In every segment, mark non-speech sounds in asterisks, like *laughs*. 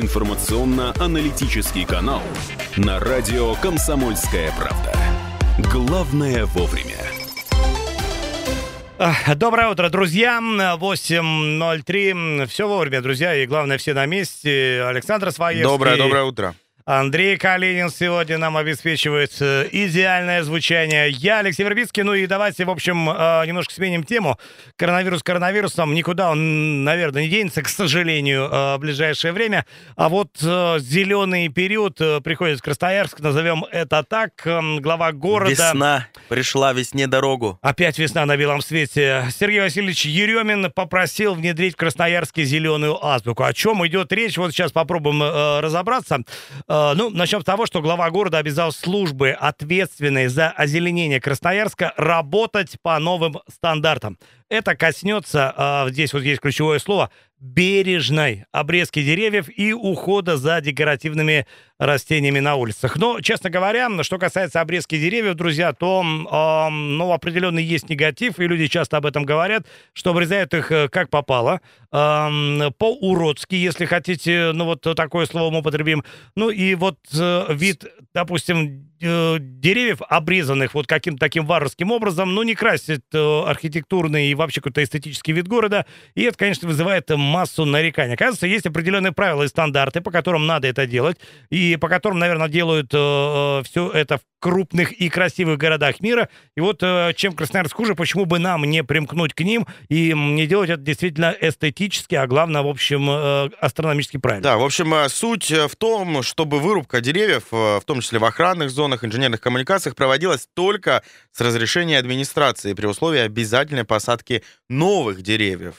информационно-аналитический канал на радио «Комсомольская правда». Главное вовремя. Доброе утро, друзья. 8.03. Все вовремя, друзья. И главное, все на месте. Александр Своевский. Доброе, доброе утро. Андрей Калинин сегодня нам обеспечивает э, идеальное звучание. Я Алексей Вербицкий. Ну и давайте, в общем, э, немножко сменим тему. Коронавирус коронавирусом. Никуда он, наверное, не денется, *laughs* к сожалению, э, в ближайшее время. А вот зеленый период приходит в Красноярск, назовем это так. Эм, глава города... Весна пришла, весне дорогу. Опять весна на белом свете. Сергей Васильевич Еремин попросил внедрить в Красноярске зеленую азбуку. О чем идет речь? Вот сейчас попробуем разобраться. Э, ну, начнем с того, что глава города обязал службы, ответственные за озеленение Красноярска, работать по новым стандартам. Это коснется, э, здесь вот есть ключевое слово, бережной обрезки деревьев и ухода за декоративными растениями на улицах. Но, честно говоря, что касается обрезки деревьев, друзья, то, э, ну, определенный есть негатив, и люди часто об этом говорят, что обрезают их э, как попало, э, по-уродски, если хотите, ну, вот такое слово мы употребим. Ну, и вот э, вид, допустим, деревьев, обрезанных вот каким-то таким варварским образом, ну, не красит э, архитектурный и вообще какой-то эстетический вид города. И это, конечно, вызывает массу нареканий. Оказывается, есть определенные правила и стандарты, по которым надо это делать, и по которым, наверное, делают э, э все это в крупных и красивых городах мира. И вот э, чем Красноярск хуже, почему бы нам не примкнуть к ним и не делать это действительно эстетически, а главное, в общем, э, астрономически правильно. Да, в общем, э, суть в том, чтобы вырубка деревьев, в том числе в охранных зонах, инженерных коммуникациях, проводилась только с разрешения администрации при условии обязательной посадки новых деревьев.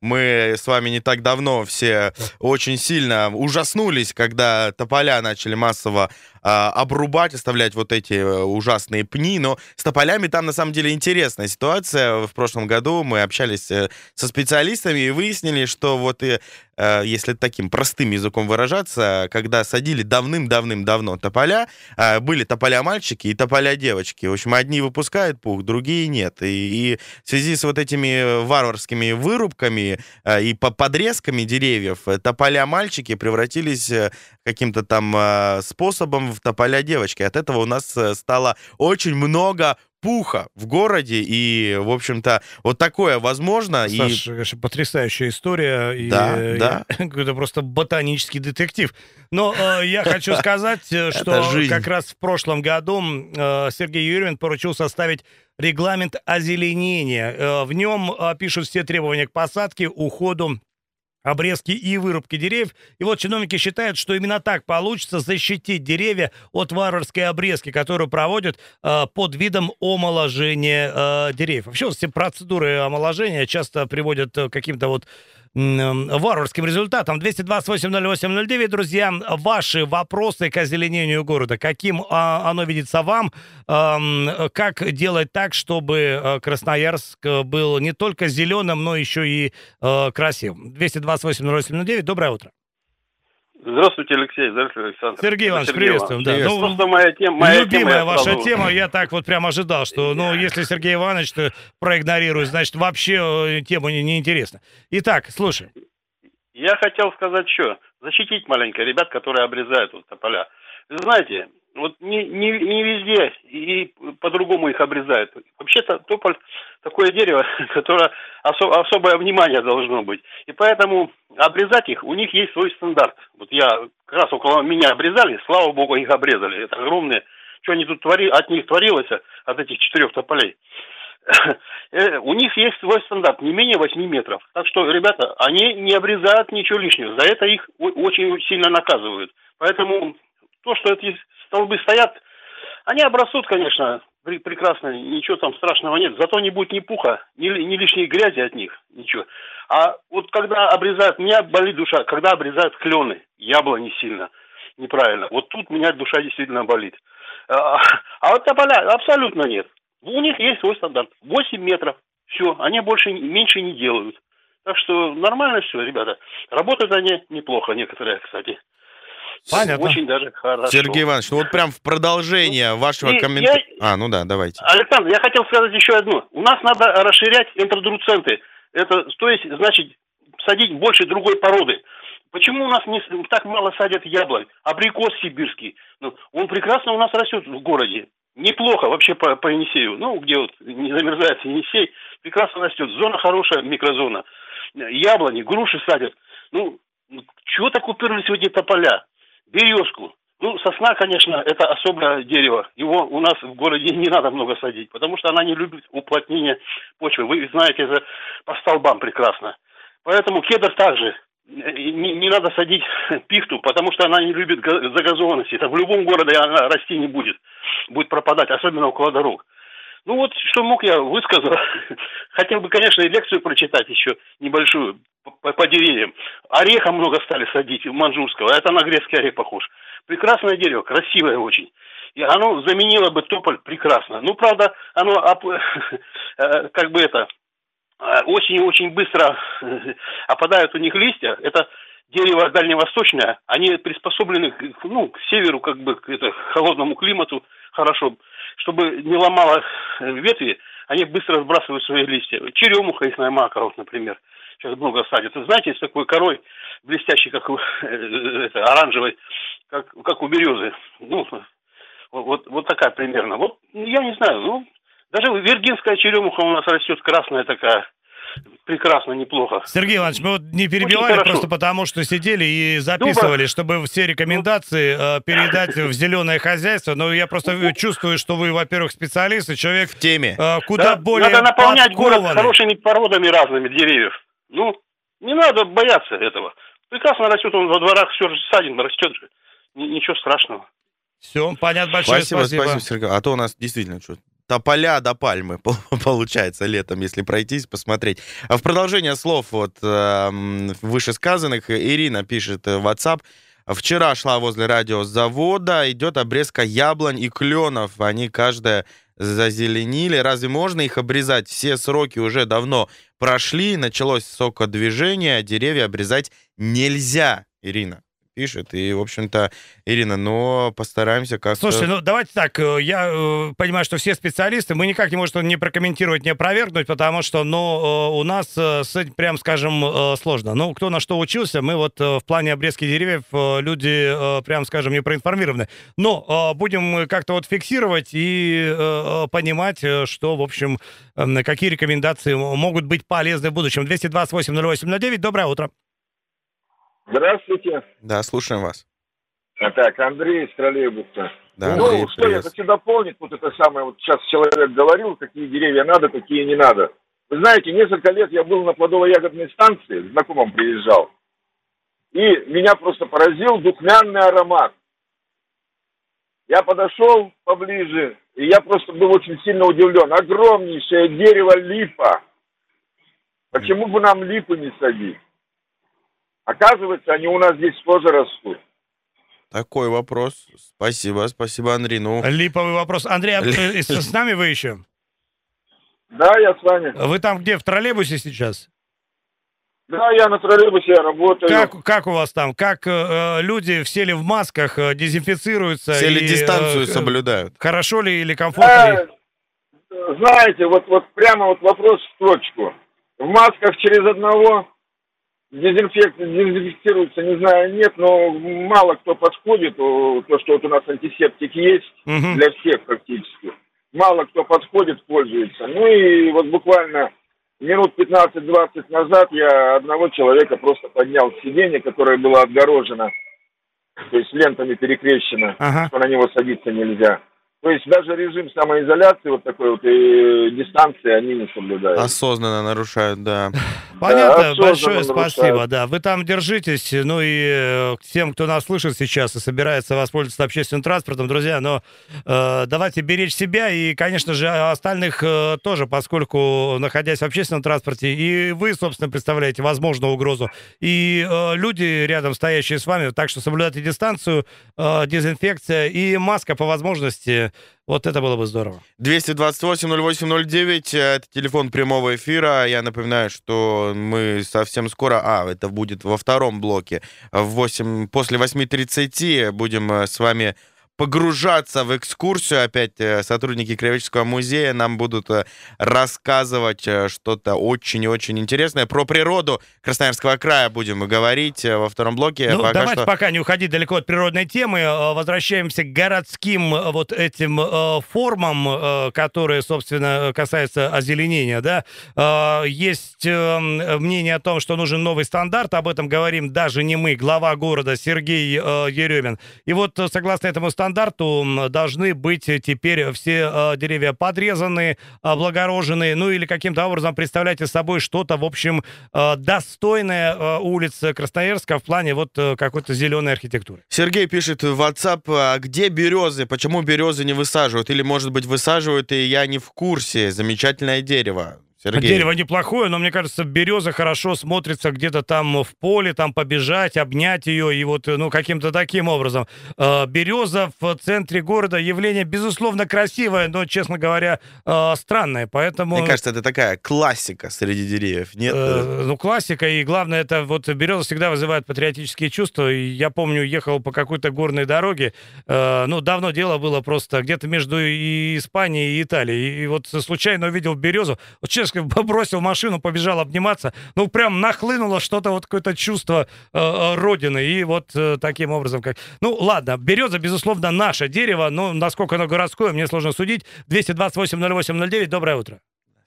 Мы с вами не так давно все очень сильно ужаснулись, когда тополя начали массово а, обрубать, оставлять вот эти э, ужасные пни. Но с тополями там на самом деле интересная ситуация. В прошлом году мы общались э, со специалистами и выяснили, что вот и Э, если таким простым языком выражаться, когда садили давным-давным-давно тополя, э, были тополя-мальчики и тополя-девочки. В общем, одни выпускают пух, другие нет. И, и в связи с вот этими варварскими вырубками э, и подрезками деревьев, тополя-мальчики превратились каким-то там способом в тополя-девочки. От этого у нас стало очень много пуха в городе, и, в общем-то, вот такое возможно. Саша, и... конечно, потрясающая история. Да, и, да. *laughs* Это просто ботанический детектив. Но э, я *laughs* хочу сказать, э, что как раз в прошлом году э, Сергей Юрьевин поручил составить регламент озеленения. Э, в нем э, пишут все требования к посадке, уходу обрезки и вырубки деревьев. И вот чиновники считают, что именно так получится защитить деревья от варварской обрезки, которую проводят э, под видом омоложения э, деревьев. Вообще все процедуры омоложения часто приводят к каким-то вот варварским результатом. 228-08-09, друзья, ваши вопросы к озеленению города. Каким а, оно видится вам? Как делать так, чтобы э, Красноярск был не только зеленым, но еще и э, красивым? 228-08-09, доброе утро. Здравствуйте, Алексей. Здравствуйте, Александр. Сергей Иванович, Сергей приветствуем. Да. Ну, Просто моя тема, моя любимая тема, ваша сразу... тема. Я так вот прям ожидал, что, ну, если Сергей Иванович проигнорирует, значит, вообще э, тема неинтересна. Не Итак, слушай. Я хотел сказать что? Защитить маленько ребят, которые обрезают вот тополя. Вы знаете, вот не, не, не везде и по-другому их обрезают. Вообще-то тополь такое дерево, *laughs* которое осо, особое внимание должно быть. И поэтому обрезать их, у них есть свой стандарт. Вот я как раз около меня обрезали, слава богу, их обрезали. Это огромное, что они тут твори, от них творилось, от этих четырех тополей. *laughs* Э, у них есть свой стандарт, не менее 8 метров. Так что, ребята, они не обрезают ничего лишнего. За это их очень сильно наказывают. Поэтому то, что эти столбы стоят, они обрастут, конечно, прекрасно, ничего там страшного нет. Зато не будет ни пуха, ни, ни лишней грязи от них, ничего. А вот когда обрезают, меня болит душа, когда обрезают клены, яблони сильно, неправильно. Вот тут меня душа действительно болит. А, а вот тополя абсолютно нет. У них есть свой стандарт. 8 метров. Все, они больше, меньше не делают. Так что нормально все, ребята. Работают они неплохо, некоторые, кстати. Понятно. Очень даже хорошо. Сергей Иванович, ну вот прям в продолжение ну, вашего комментария. Я... А, ну да, давайте. Александр, я хотел сказать еще одно. У нас надо расширять интродуценты. Это, то есть, значит, садить больше другой породы. Почему у нас не, так мало садят яблонь? Абрикос сибирский. Ну, он прекрасно у нас растет в городе. Неплохо вообще по, по Енисею. Ну, где вот не замерзает Енисей, прекрасно растет. Зона хорошая, микрозона. Яблони, груши садят. Ну, чего так уперлись в эти тополя? Березку. Ну, сосна, конечно, это особое дерево. Его у нас в городе не надо много садить, потому что она не любит уплотнение почвы. Вы знаете это по столбам прекрасно. Поэтому кедр также не, не надо садить *laughs* пихту, потому что она не любит загазованности. Это в любом городе она расти не будет. Будет пропадать, особенно около дорог. Ну вот, что мог я высказал. *laughs* Хотел бы, конечно, и лекцию прочитать еще небольшую по, по деревьям. Ореха много стали садить, манжурского. Это на грецкий орех похож. Прекрасное дерево, красивое очень. И оно заменило бы тополь прекрасно. Ну, правда, оно *laughs* э, как бы это осенью очень быстро *laughs* опадают у них листья. Это дерево дальневосточное, они приспособлены ну, к северу, как бы к это, холодному климату хорошо, чтобы не ломало ветви, они быстро сбрасывают свои листья. Черемуха, ихная мака, вот, например, сейчас много садят. Вы знаете, с такой корой, блестящей, как у, *laughs* это, оранжевой, как, как у березы. Ну, вот, вот такая примерно. Вот, я не знаю, ну, даже виргинская черемуха у нас растет, красная такая, прекрасно, неплохо. Сергей Иванович, мы вот не перебивали просто потому, что сидели и записывали, Дуба. чтобы все рекомендации э, передать в зеленое хозяйство. Но я просто чувствую, что вы, во-первых, специалист и человек в теме. Э, куда да, более Надо наполнять подкованный. город хорошими породами разными деревьев. Ну, не надо бояться этого. Прекрасно растет он во дворах, все же садим, растет же. Ничего страшного. Все, понятно, большое спасибо. Спасибо, спасибо, Сергей. А то у нас действительно что тополя до пальмы, *laughs* получается, летом, если пройтись, посмотреть. А в продолжение слов вот э, вышесказанных Ирина пишет в WhatsApp, Вчера шла возле радиозавода, идет обрезка яблонь и кленов. Они каждая зазеленили. Разве можно их обрезать? Все сроки уже давно прошли, началось сокодвижение, а деревья обрезать нельзя, Ирина пишет. И, в общем-то, Ирина, но постараемся как-то... Слушайте, ну давайте так, э, я э, понимаю, что все специалисты, мы никак не можем не прокомментировать, не опровергнуть, потому что, ну, у нас с этим, прям скажем, сложно. Ну, кто на что учился, мы вот в плане обрезки деревьев люди, прям скажем, не проинформированы. Но будем как-то вот фиксировать и понимать, что, в общем, какие рекомендации могут быть полезны в будущем. 228-08-09, доброе утро. Здравствуйте. Да, слушаем вас. А, так, Андрей из троллейбуса. Да, ну, Андрей, что я хочу дополнить, вот это самое, вот сейчас человек говорил, какие деревья надо, какие не надо. Вы знаете, несколько лет я был на плодово-ягодной станции, знакомым приезжал, и меня просто поразил духмянный аромат. Я подошел поближе, и я просто был очень сильно удивлен. Огромнейшее дерево липа. Почему бы нам липы не садить? Оказывается, они у нас здесь тоже растут. Такой вопрос. Спасибо, спасибо, Андрей. Ну... Липовый вопрос. Андрей, а с нами вы еще? Да, я с вами. Вы там где, в троллейбусе сейчас? Да, я на троллейбусе работаю. Как, как у вас там? Как э, люди все ли в масках, э, дезинфицируются? Все ли и, дистанцию э, соблюдают? Хорошо ли или комфортно ли? Знаете, вот, вот прямо вот вопрос в точку. В масках через одного Дезинфекция, дезинфицируется, не знаю, нет, но мало кто подходит, то, что вот у нас антисептик есть угу. для всех практически. Мало кто подходит, пользуется. Ну и вот буквально минут 15-20 назад я одного человека просто поднял с сиденья, которое было отгорожено, то есть лентами перекрещено, ага. что на него садиться нельзя. То есть даже режим самоизоляции, вот такой вот и дистанции они не соблюдают. Осознанно нарушают, да. *laughs* Понятно, да, большое спасибо, да. Вы там держитесь, ну и э, тем, кто нас слышит сейчас и собирается воспользоваться общественным транспортом, друзья, но э, давайте беречь себя и, конечно же, остальных э, тоже, поскольку, находясь в общественном транспорте, и вы, собственно, представляете возможную угрозу, и э, люди рядом стоящие с вами, так что соблюдайте дистанцию, э, дезинфекция и маска по возможности вот это было бы здорово. 228-08-09, это телефон прямого эфира. Я напоминаю, что мы совсем скоро, а, это будет во втором блоке, в 8, после 8.30 будем э, с вами погружаться в экскурсию. Опять э, сотрудники Краеведческого музея нам будут э, рассказывать э, что-то очень-очень интересное. Про природу Красноярского края будем говорить во втором блоке. Ну, пока давайте что... пока не уходить далеко от природной темы. Возвращаемся к городским вот этим формам, которые, собственно, касаются озеленения. Да? Есть мнение о том, что нужен новый стандарт. Об этом говорим даже не мы, глава города Сергей Еремин. И вот согласно этому стандарту стандарту должны быть теперь все э, деревья подрезаны, облагорожены, ну или каким-то образом представляете собой что-то, в общем, э, достойное э, улицы Красноярска в плане вот какой-то зеленой архитектуры. Сергей пишет в WhatsApp, а где березы, почему березы не высаживают? Или, может быть, высаживают, и я не в курсе, замечательное дерево. Сергей. Дерево неплохое, но мне кажется, береза хорошо смотрится где-то там в поле, там побежать, обнять ее и вот, ну, каким-то таким образом. Э, береза в центре города явление, безусловно, красивое, но, честно говоря, э, странное, поэтому... Мне кажется, это такая классика среди деревьев, нет? Э, ну, классика, и главное, это вот береза всегда вызывает патриотические чувства. И я помню, ехал по какой-то горной дороге, ну, давно дело было просто где-то между Испанией и Италией, и вот случайно увидел березу, вот честно Бросил машину, побежал обниматься. Ну, прям нахлынуло что-то, вот какое-то чувство э, э, родины. И вот э, таким образом, как... Ну, ладно, береза, безусловно, наше дерево, но насколько оно городское, мне сложно судить. 228-08-09, доброе утро.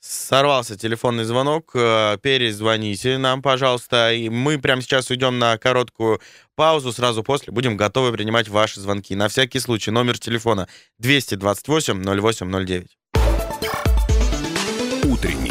Сорвался телефонный звонок. Э, перезвоните нам, пожалуйста. И мы прямо сейчас уйдем на короткую паузу. Сразу после будем готовы принимать ваши звонки. На всякий случай номер телефона 228 0809. Утренний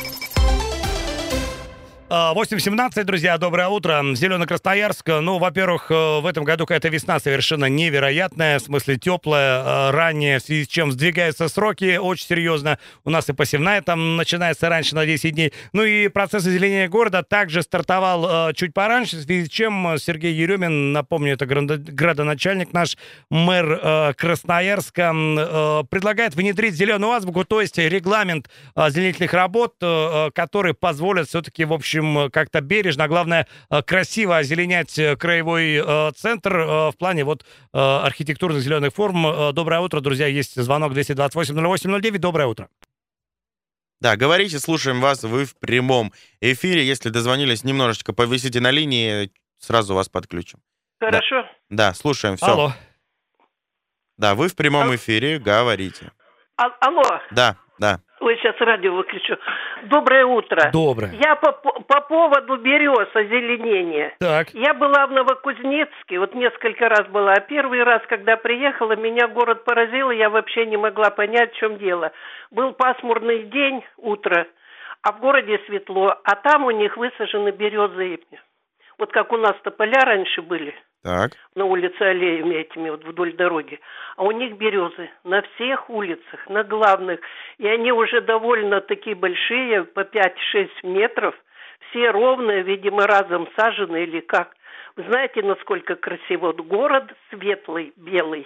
8.17, друзья, доброе утро. Зеленый Красноярск. Ну, во-первых, э, в этом году какая-то весна совершенно невероятная, в смысле теплая, э, ранняя, в связи с чем сдвигаются сроки очень серьезно. У нас и посевная там начинается раньше на 10 дней. Ну и процесс озеленения города также стартовал э, чуть пораньше, в связи с чем Сергей Еремин, напомню, это градоначальник наш, мэр Красноярска, предлагает внедрить зеленую азбуку, то есть регламент озеленительных работ, который позволит все-таки, в общем, общем, как-то бережно, а главное, э, красиво озеленять э, краевой э, центр в плане вот архитектурных зеленых форм. Доброе утро, друзья, есть звонок 228-08-09. Доброе утро. Да, говорите, слушаем вас, вы в прямом эфире. Если дозвонились, немножечко повисите на линии, сразу вас подключим. Хорошо. Да, да слушаем, все. Алло. Да, вы в прямом эфире, говорите. А, алло. Да, да. Ой, сейчас радио выключу. Доброе утро. Доброе. Я по, по поводу берез озеленения. Так. Я была в Новокузнецке, вот несколько раз была. А первый раз, когда приехала, меня город поразил, и я вообще не могла понять, в чем дело. Был пасмурный день, утро, а в городе светло, а там у них высажены березы. Вот как у нас тополя раньше были – так. на улице аллеями этими вот вдоль дороги. А у них березы на всех улицах, на главных. И они уже довольно такие большие, по 5-6 метров. Все ровные, видимо, разом сажены или как. Вы знаете, насколько красиво? Вот город светлый, белый.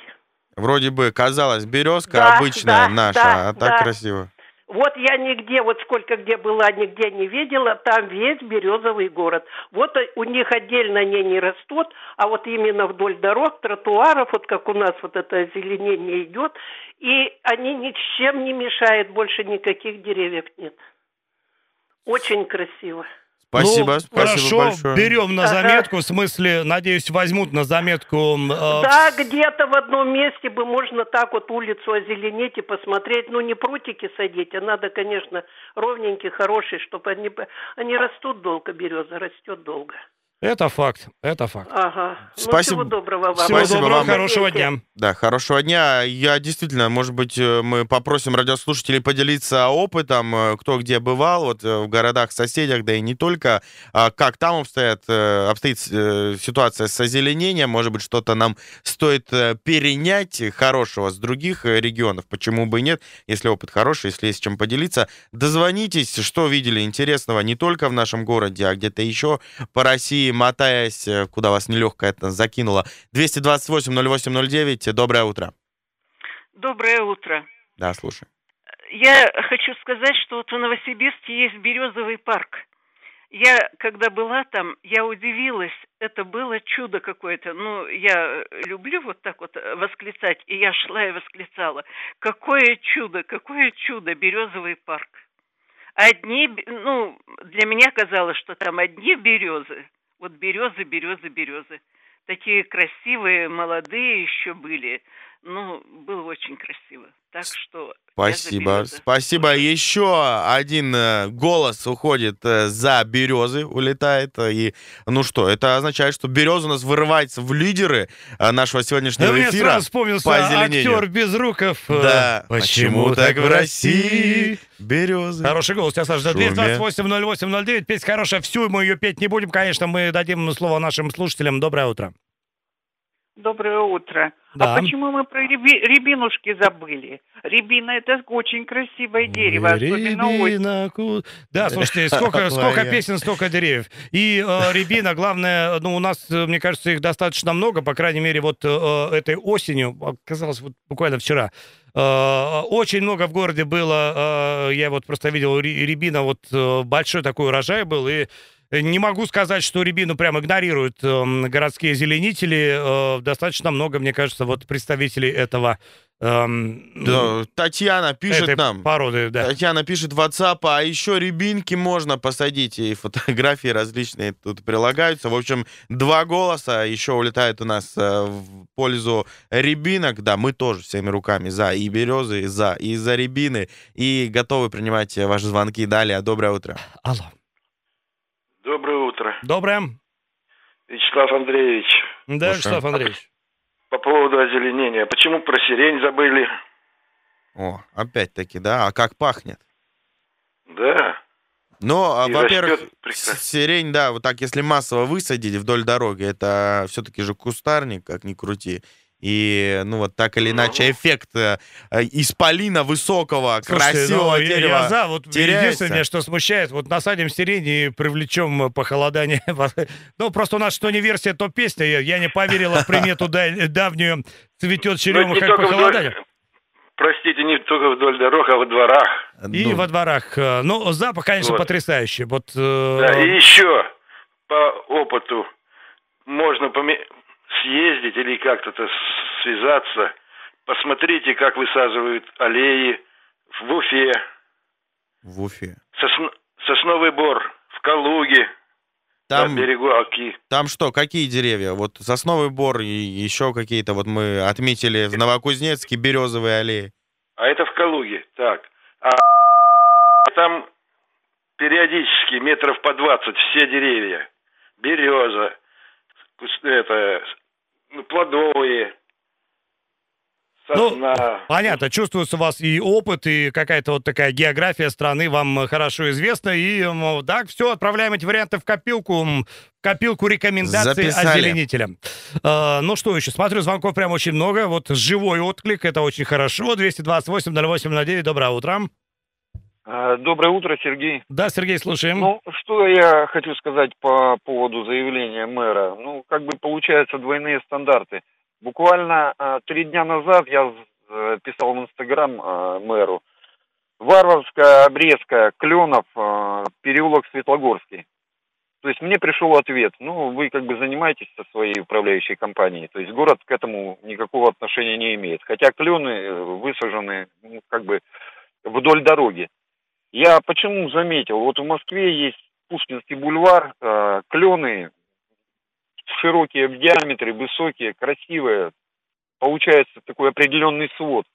Вроде бы казалось, березка да, обычная да, наша, да, а так да. красиво. Вот я нигде, вот сколько где была, нигде не видела, там весь березовый город. Вот у них отдельно они не растут, а вот именно вдоль дорог, тротуаров, вот как у нас вот это озеленение идет, и они ни с чем не мешают, больше никаких деревьев нет. Очень красиво. Спасибо, ну, спасибо хорошо, большое. берем на заметку, в смысле, надеюсь, возьмут на заметку. Э, да, где-то в одном месте бы можно так вот улицу озеленить и посмотреть. Ну, не прутики садить, а надо, конечно, ровненькие, хорошие, чтобы они... Они растут долго, береза растет долго. Это факт, это факт. Ага. Ну, Спасибо. всего доброго вам. Всего Спасибо доброго, вам. хорошего дня. Да, хорошего дня. Я действительно, может быть, э, мы попросим радиослушателей поделиться опытом, э, кто где бывал, вот э, в городах-соседях, да и не только, а как там обстоят, обстоит ситуация с озеленением, может быть, что-то нам стоит перенять хорошего с других регионов, почему бы и нет, если опыт хороший, если есть чем поделиться. Дозвонитесь, что видели интересного не только в нашем городе, а где-то еще по России, мотаясь, э, куда вас нелегко это закинуло. 228-08-09, доброе утро. Доброе утро. Да, слушай. Я хочу сказать, что вот в Новосибирске есть березовый парк. Я, когда была там, я удивилась, это было чудо какое-то. Ну, я люблю вот так вот восклицать, и я шла и восклицала. Какое чудо, какое чудо, березовый парк. Одни, ну, для меня казалось, что там одни березы. Вот березы, березы, березы. Такие красивые, молодые еще были. Ну, было очень красиво. Так что... Спасибо. Спасибо. Еще один э, голос уходит э, за березы, улетает. Э, и, ну что, это означает, что береза у нас вырывается в лидеры нашего сегодняшнего да эфира. Мне вспомнился по актер Безруков. Да. Почему, Почему так в России березы? Хороший голос, тебя, Саша. 228-08-09. Песня хорошая. Всю мы ее петь не будем, конечно. Мы дадим слово нашим слушателям. Доброе утро. Доброе утро. А да. А почему мы про реби... рябинушки забыли? Рябина это очень красивое дерево, особенно рябина, ку... Да, слушайте, сколько, сколько песен, столько деревьев. И э, рябина, главное, ну, у нас, мне кажется, их достаточно много, по крайней мере, вот э, этой осенью, оказалось, вот буквально вчера, э, очень много в городе было, э, я вот просто видел рябина, вот э, большой такой урожай был, и не могу сказать, что рябину прям игнорируют э, городские зеленители. Э, достаточно много, мне кажется, вот представителей этого Эм, да, Татьяна пишет нам. Породы, да. Татьяна пишет в WhatsApp, а еще рябинки можно посадить, и фотографии различные тут прилагаются. В общем, два голоса еще улетают у нас э, в пользу рябинок. Да, мы тоже всеми руками за и березы, и за, и за рябины, и готовы принимать ваши звонки. Далее, доброе утро. Алло. Доброе. Вячеслав Андреевич. Да, Слушай. Вячеслав Андреевич. По поводу озеленения. Почему про сирень забыли? О, опять-таки, да. А как пахнет? Да. Но, а, во-первых, сирень, да, вот так, если массово высадить вдоль дороги, это все-таки же кустарник, как ни крути. И, ну, вот так или иначе, ну. эффект э, исполина высокого, Слушайте, красивого ну, дерева я за, вот теряется. Единственное, что смущает, вот насадим сирень и привлечем похолодание. *laughs* ну, просто у нас что не версия, то песня. Я, я не поверила в примету давнюю «Цветет черемуха как похолодание». Простите, не только вдоль дорог, а во дворах. И ну. во дворах. Ну, запах, конечно, вот. потрясающий. Вот, э... Да, и еще по опыту можно поме съездить или как-то связаться. Посмотрите, как высаживают аллеи в Уфе. В Уфе. Сосн... Сосновый бор в Калуге. Там, на берегу Оки. Там что, какие деревья? Вот сосновый бор и еще какие-то, вот мы отметили в Новокузнецке березовые аллеи. А это в Калуге, так. А там периодически метров по 20 все деревья. Береза, это ну, плодовые. Сосна. Ну, понятно, чувствуется у вас и опыт, и какая-то вот такая география страны вам хорошо известна. И так, все, отправляем эти варианты в копилку, в копилку рекомендаций озеленителям. А, ну что еще, смотрю, звонков прям очень много. Вот живой отклик, это очень хорошо. 228-08-09, доброе утро. А, доброе утро, Сергей. Да, Сергей, слушаем. Ну, что я хочу сказать по поводу заявления мэра. Ну, как бы получаются двойные стандарты. Буквально а, три дня назад я э, писал в Инстаграм а, мэру. Варварская обрезка Кленов, переулок Светлогорский. То есть мне пришел ответ, ну, вы как бы занимаетесь со своей управляющей компанией, то есть город к этому никакого отношения не имеет. Хотя клены э, высажены, ну, как бы вдоль дороги. Я почему заметил, вот в Москве есть Пушкинский бульвар, э, клены широкие в диаметре, высокие, красивые. Получается такой определенный свод.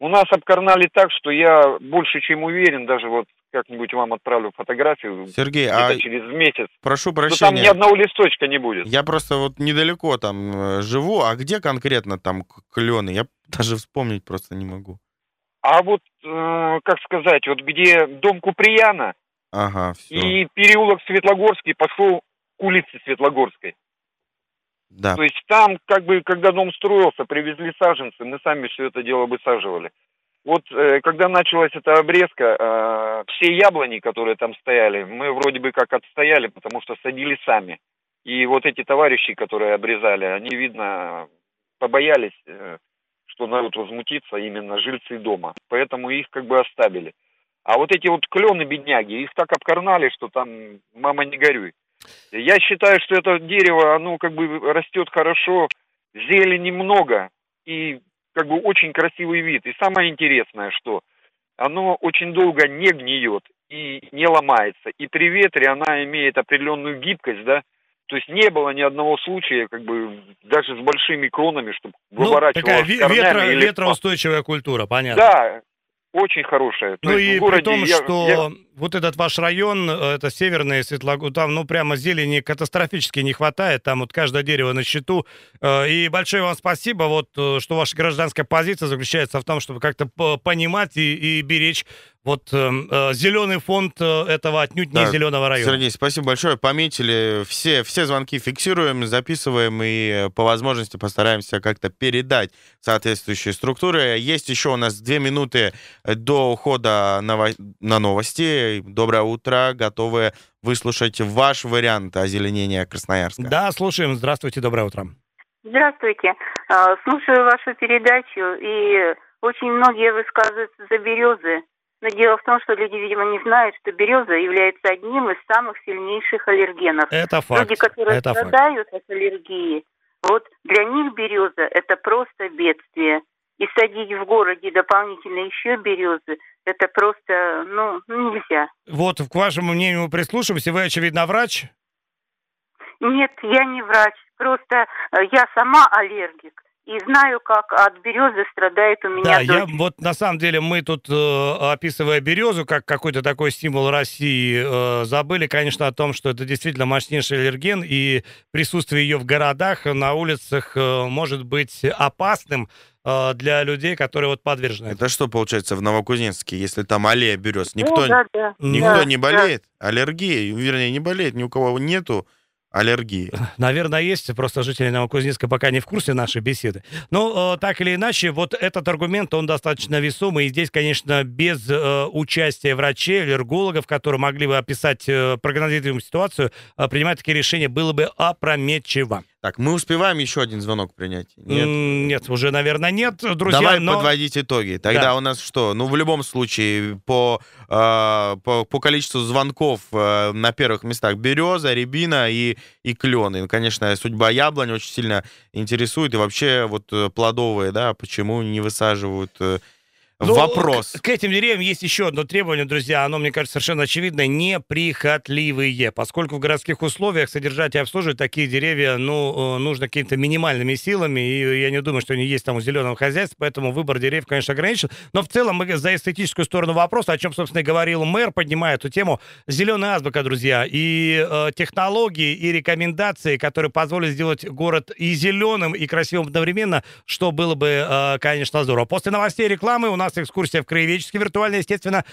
У нас обкарнали так, что я больше чем уверен, даже вот как-нибудь вам отправлю фотографию. Сергей, а через месяц. Прошу прощения. там ни одного листочка не будет. Я просто вот недалеко там э, живу, а где конкретно там клены? Я даже вспомнить просто не могу. А вот, э, как сказать, вот где дом Куприяна ага, все. и переулок Светлогорский пошел к улице Светлогорской. Да. То есть там, как бы, когда дом строился, привезли саженцы, мы сами все это дело высаживали. Вот э, когда началась эта обрезка, э, все яблони, которые там стояли, мы вроде бы как отстояли, потому что садили сами. И вот эти товарищи, которые обрезали, они, видно, побоялись э, что народ возмутится именно жильцы дома. Поэтому их как бы оставили. А вот эти вот клены бедняги, их так обкарнали, что там мама не горюй. Я считаю, что это дерево, оно как бы растет хорошо, зелени много и как бы очень красивый вид. И самое интересное, что оно очень долго не гниет и не ломается. И при ветре она имеет определенную гибкость, да, то есть не было ни одного случая, как бы, даже с большими кронами, чтобы ну, выворачивалось такая ветро, или... ветроустойчивая культура, понятно. Да, очень хорошая. То ну и при том, я, что я... вот этот ваш район, э, это северный Светлогор, там, ну, прямо зелени катастрофически не хватает, там вот каждое дерево на счету. Э, и большое вам спасибо, вот, э, что ваша гражданская позиция заключается в том, чтобы как-то понимать и, и беречь вот э, э, зеленый фонд этого отнюдь не да. зеленого района. Сергей, спасибо большое. Пометили все, все звонки, фиксируем, записываем и по возможности постараемся как-то передать соответствующие структуры. Есть еще у нас две минуты до ухода на, на новости. Доброе утро, готовы выслушать ваш вариант озеленения Красноярска. Да, слушаем. Здравствуйте, доброе утро. Здравствуйте. А, слушаю вашу передачу, и очень многие высказываются за березы. Но дело в том, что люди, видимо, не знают, что береза является одним из самых сильнейших аллергенов. Это факт. Люди, которые это страдают факт. от аллергии, вот для них береза – это просто бедствие и садить в городе дополнительно еще березы, это просто, ну, нельзя. Вот, к вашему мнению прислушиваемся. Вы, очевидно, врач? Нет, я не врач. Просто э, я сама аллергик и знаю, как от березы страдает у меня Да, дочь. я вот на самом деле мы тут, э, описывая березу как какой-то такой символ России, э, забыли, конечно, о том, что это действительно мощнейший аллерген, и присутствие ее в городах, на улицах э, может быть опасным э, для людей, которые вот подвержены. Это что получается в Новокузнецке, если там аллея берез? Никто, О, да, да. никто да, не болеет? Да. Аллергия, вернее, не болеет, ни у кого нету аллергии? *laughs* Наверное, есть. Просто жители Новокузнецка пока не в курсе нашей беседы. Но э, так или иначе, вот этот аргумент, он достаточно весомый. И здесь, конечно, без э, участия врачей, аллергологов, которые могли бы описать э, прогнозируемую ситуацию, э, принимать такие решения было бы опрометчиво. Так, мы успеваем еще один звонок принять? Нет, нет уже, наверное, нет, друзья. Давай но... подводить итоги. Тогда да. у нас что? Ну, в любом случае, по, э, по, по количеству звонков э, на первых местах береза, рябина и, и клен. И, конечно, судьба яблонь очень сильно интересует. И вообще вот э, плодовые, да, почему не высаживают э, ну, Вопрос. К, к этим деревьям есть еще одно требование, друзья. Оно, мне кажется, совершенно очевидно. Неприхотливые. Поскольку в городских условиях содержать и обслуживать такие деревья, ну, э, нужно какими-то минимальными силами. И я не думаю, что они есть там у зеленого хозяйства. Поэтому выбор деревьев, конечно, ограничен. Но в целом мы за эстетическую сторону вопроса, о чем, собственно, и говорил мэр, поднимая эту тему. Зеленая азбука, друзья. И э, технологии, и рекомендации, которые позволят сделать город и зеленым, и красивым одновременно, что было бы, э, конечно, здорово. После новостей рекламы у нас экскурсия в краеведческий виртуально, естественно,